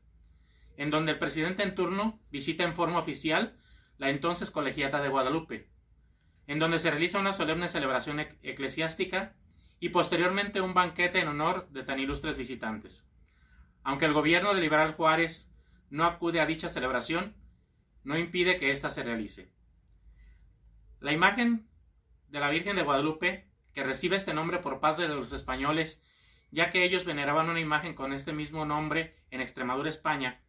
en donde el presidente en turno visita en forma oficial la entonces colegiata de Guadalupe, en donde se realiza una solemne celebración eclesiástica y posteriormente un banquete en honor de tan ilustres visitantes. Aunque el gobierno de Liberal Juárez no acude a dicha celebración, no impide que ésta se realice. La imagen de la Virgen de Guadalupe, que recibe este nombre por parte de los españoles, ya que ellos veneraban una imagen con este mismo nombre en Extremadura, España,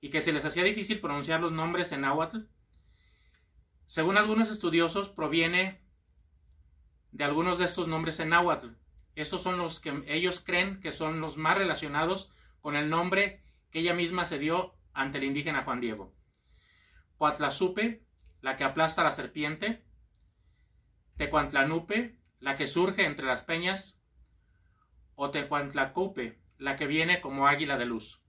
y que se les hacía difícil pronunciar los nombres en náhuatl, según algunos estudiosos, proviene de algunos de estos nombres en náhuatl. Estos son los que ellos creen que son los más relacionados con el nombre que ella misma se dio ante el indígena Juan Diego. Coatlazupe, la que aplasta la serpiente. Tecuantlanupe, la que surge entre las peñas. O Tecuantlacupe, la que viene como águila de luz.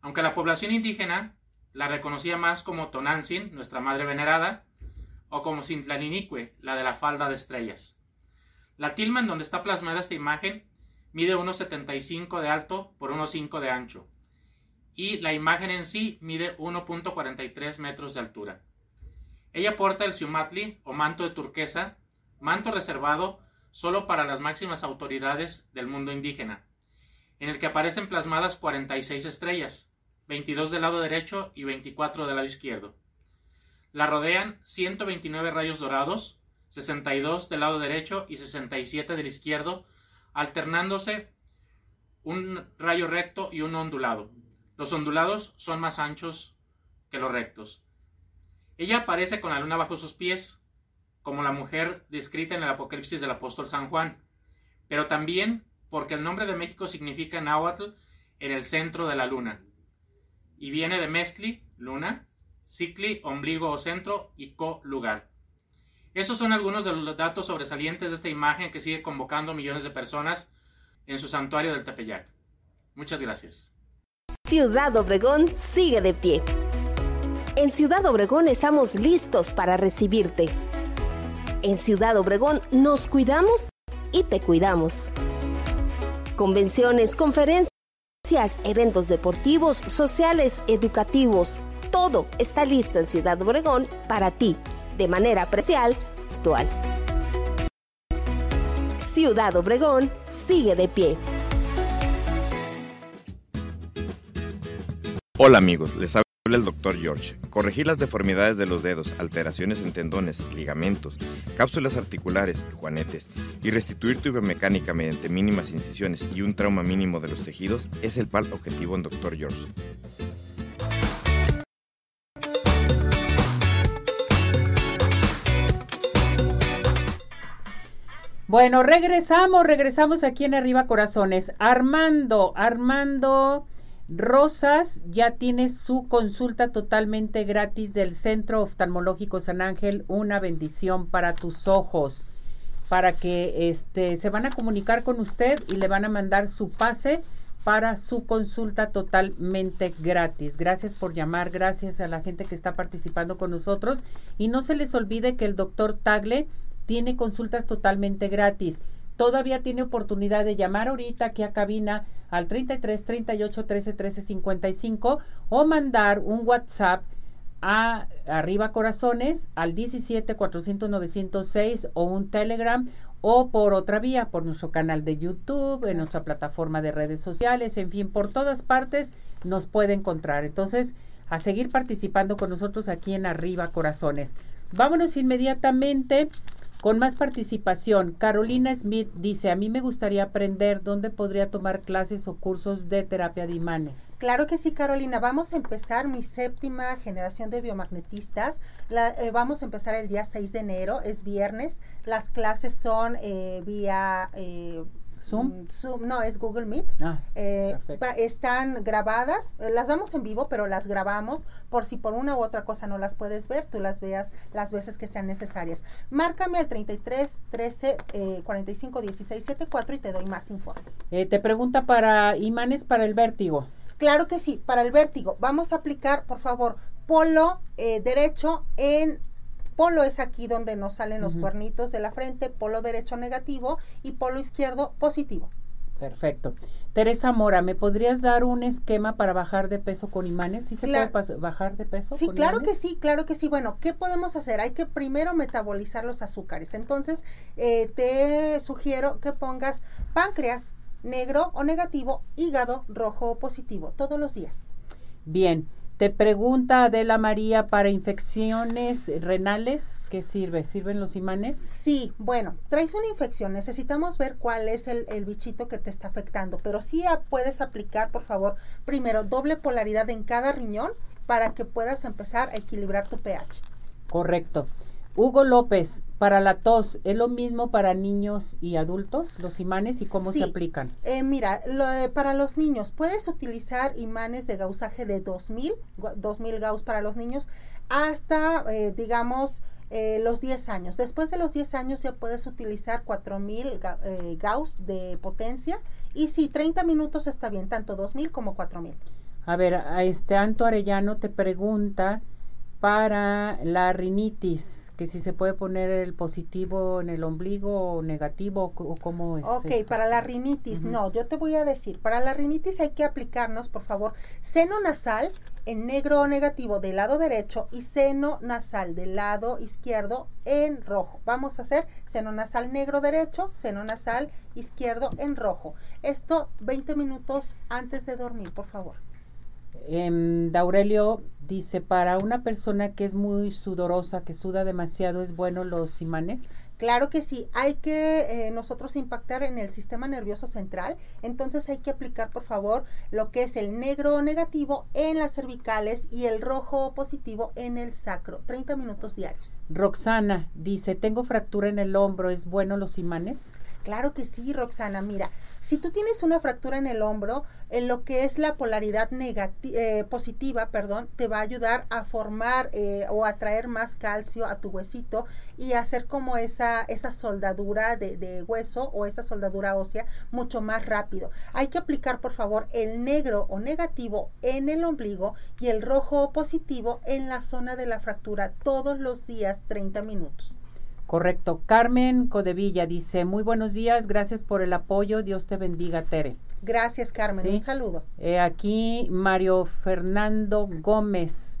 Aunque la población indígena la reconocía más como Tonantzin, nuestra madre venerada, o como Cintlaninique, la de la falda de estrellas. La tilma en donde está plasmada esta imagen mide 1,75 de alto por 1,5 de ancho, y la imagen en sí mide 1.43 metros de altura. Ella porta el ciumatli o manto de turquesa, manto reservado solo para las máximas autoridades del mundo indígena, en el que aparecen plasmadas 46 estrellas, 22 del lado derecho y 24 del lado izquierdo. La rodean 129 rayos dorados, 62 del lado derecho y 67 del izquierdo, alternándose un rayo recto y uno ondulado. Los ondulados son más anchos que los rectos. Ella aparece con la luna bajo sus pies, como la mujer descrita en el Apocalipsis del apóstol San Juan, pero también porque el nombre de México significa náhuatl en el centro de la luna y viene de Mestli, luna, Cicli, ombligo o centro y Co, lugar. Estos son algunos de los datos sobresalientes de esta imagen que sigue convocando millones de personas en su santuario del Tepeyac. Muchas gracias. Ciudad Obregón sigue de pie. En Ciudad Obregón estamos listos para recibirte. En Ciudad Obregón nos cuidamos y te cuidamos. Convenciones, conferencias eventos deportivos, sociales, educativos. Todo está listo en Ciudad Obregón para ti, de manera aprecial, actual. Ciudad Obregón sigue de pie. Hola amigos, les habla el doctor George. Corregir las deformidades de los dedos, alteraciones en tendones, ligamentos, cápsulas articulares, juanetes y restituir tu biomecánica mediante mínimas incisiones y un trauma mínimo de los tejidos es el pal objetivo en Dr. George. Bueno, regresamos, regresamos aquí en Arriba Corazones. Armando, Armando Rosas ya tiene su consulta totalmente gratis del Centro Oftalmológico San Ángel, una bendición para tus ojos, para que este se van a comunicar con usted y le van a mandar su pase para su consulta totalmente gratis. Gracias por llamar, gracias a la gente que está participando con nosotros y no se les olvide que el doctor Tagle tiene consultas totalmente gratis. Todavía tiene oportunidad de llamar ahorita aquí a cabina al 33 38 13 13 55 o mandar un WhatsApp a arriba corazones al 17 400 906 o un Telegram o por otra vía, por nuestro canal de YouTube, en nuestra plataforma de redes sociales, en fin, por todas partes nos puede encontrar. Entonces, a seguir participando con nosotros aquí en Arriba Corazones. Vámonos inmediatamente con más participación, Carolina Smith dice, a mí me gustaría aprender dónde podría tomar clases o cursos de terapia de imanes. Claro que sí, Carolina. Vamos a empezar mi séptima generación de biomagnetistas. Eh, vamos a empezar el día 6 de enero, es viernes. Las clases son eh, vía... Eh, ¿Zoom? Mm, no, es Google Meet. Ah, eh, están grabadas, eh, las damos en vivo, pero las grabamos por si por una u otra cosa no las puedes ver, tú las veas las veces que sean necesarias. Márcame al 33 13 eh, 45 16 74 y te doy más informes. Eh, te pregunta para imanes para el vértigo. Claro que sí, para el vértigo. Vamos a aplicar, por favor, polo derecho en Polo es aquí donde nos salen los cuernitos de la frente, polo derecho negativo y polo izquierdo positivo. Perfecto. Teresa Mora, ¿me podrías dar un esquema para bajar de peso con imanes? ¿Sí se puede bajar de peso? Sí, claro que sí, claro que sí. Bueno, ¿qué podemos hacer? Hay que primero metabolizar los azúcares. Entonces, eh, te sugiero que pongas páncreas negro o negativo, hígado rojo o positivo, todos los días. Bien, te pregunta Adela María para infecciones renales, ¿qué sirve? ¿Sirven los imanes? Sí, bueno, traes una infección, necesitamos ver cuál es el, el bichito que te está afectando, pero sí puedes aplicar, por favor, primero doble polaridad en cada riñón para que puedas empezar a equilibrar tu pH. Correcto. Hugo López, para la tos, ¿es lo mismo para niños y adultos, los imanes, y cómo se aplican? Eh, mira, eh, para los niños, puedes utilizar imanes de gausaje de 2000, 2000 gauss para los niños, hasta, eh, digamos, los 10 años. Después de los 10 años ya puedes utilizar 4000 gauss de potencia, y sí, 30 minutos está bien, tanto 2000 como 4000. A ver, a este Anto Arellano te pregunta para la rinitis que si se puede poner el positivo en el ombligo o negativo o, cómo es. Ok, para la rinitis, no, yo te voy a decir, para la rinitis hay que aplicarnos, por favor, seno nasal en negro o negativo del lado derecho y seno nasal del lado izquierdo en rojo. Vamos a hacer seno nasal negro derecho, seno nasal izquierdo en rojo. Esto 20 minutos antes de dormir, por favor. Eh, Daurelio dice, para una persona que es muy sudorosa, que suda demasiado, ¿es bueno los imanes? Claro que sí, hay que eh, nosotros impactar en el sistema nervioso central, entonces hay que aplicar por favor lo que es el negro negativo en las cervicales y el rojo positivo en el sacro, 30 minutos diarios. Roxana dice, tengo fractura en el hombro, ¿es bueno los imanes? Claro que sí, Roxana. Mira, si tú tienes una fractura en el hombro, en lo que es la polaridad eh, positiva, perdón, te va a ayudar a formar eh, o a traer más calcio a tu huesito y hacer como esa, esa soldadura de, de, hueso o esa soldadura ósea mucho más rápido. Hay que aplicar, por favor, el negro o negativo en el ombligo y el rojo o positivo en la zona de la fractura todos los días 30 minutos. Correcto. Carmen Codevilla dice, muy buenos días, gracias por el apoyo, Dios te bendiga, Tere. Gracias, Carmen, un saludo. Eh, aquí Mario Fernando Gómez.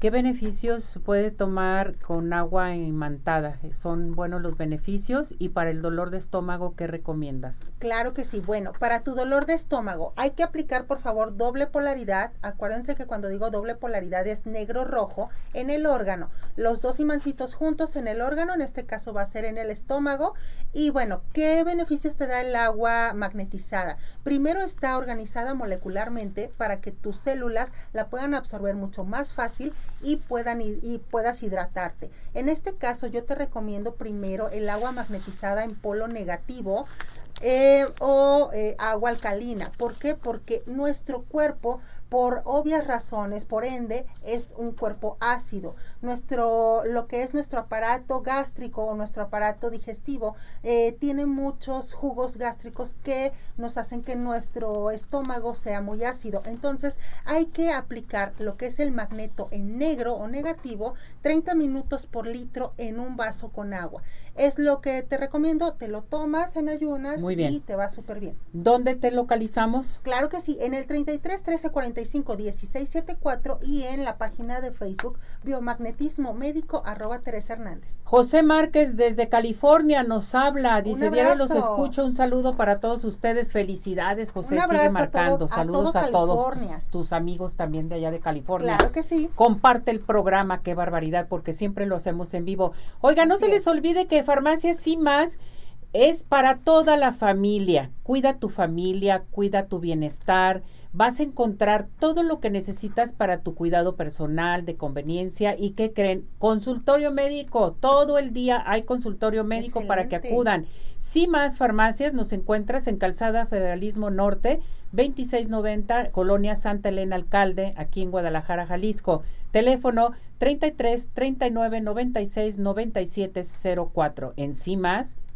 ¿Qué beneficios puede tomar con agua imantada? ¿Son buenos los beneficios? Y para el dolor de estómago, ¿qué recomiendas? Claro que sí. Bueno, para tu dolor de estómago hay que aplicar, por favor, doble polaridad. Acuérdense que cuando digo doble polaridad es negro-rojo en el órgano. Los dos imancitos juntos en el órgano, en este caso va a ser en el estómago. Y bueno, ¿qué beneficios te da el agua magnetizada? Primero está organizada molecularmente para que tus células la puedan absorber mucho más fácil y, puedan, y puedas hidratarte. En este caso yo te recomiendo primero el agua magnetizada en polo negativo eh, o eh, agua alcalina. ¿Por qué? Porque nuestro cuerpo por obvias razones, por ende, es un cuerpo ácido. Nuestro, lo que es nuestro aparato gástrico o nuestro aparato digestivo eh, tiene muchos jugos gástricos que nos hacen que nuestro estómago sea muy ácido. Entonces, hay que aplicar lo que es el magneto en negro o negativo 30 minutos por litro en un vaso con agua. Es lo que te recomiendo, te lo tomas en ayunas y te va súper bien. ¿Dónde te localizamos? Claro que sí, en el 33 13 451674 y en la página de Facebook Biomagnetismo Médico arroba Teresa Hernández. José Márquez desde California nos habla, dice Diario los escucho, un saludo para todos ustedes, felicidades José, sigue marcando, saludos a, todos tus, amigos también de allá de California. Claro que sí. Comparte el programa, qué barbaridad, porque siempre lo hacemos en vivo. Oiga, no se les olvide que Farmacia Sí Más es para toda la familia. Cuida tu familia, cuida tu bienestar vas a encontrar todo lo que necesitas para tu cuidado personal, de conveniencia y que creen, consultorio médico, todo el día hay consultorio médico para que acudan. Más farmacias nos encuentras en Calzada Federalismo Norte, 2690, Colonia Santa Elena Alcalde, aquí en Guadalajara, Jalisco. Teléfono 33 39 96 97 04. En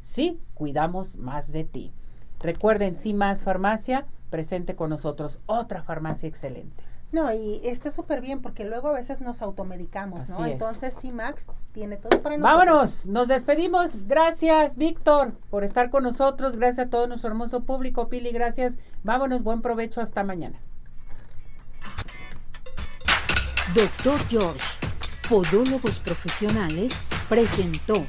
sí, cuidamos más de ti. Recuerden, sí más farmacia, presente con nosotros. Otra farmacia excelente. No, y está súper bien porque luego a veces nos automedicamos, ¿no? Entonces, sí, Max tiene todo para nosotros. Vámonos, nos despedimos. Gracias, Víctor, por estar con nosotros. Gracias a todo nuestro hermoso público. Pili, gracias. Vámonos, buen provecho. Hasta mañana. Doctor George, Podólogos Profesionales, presentó.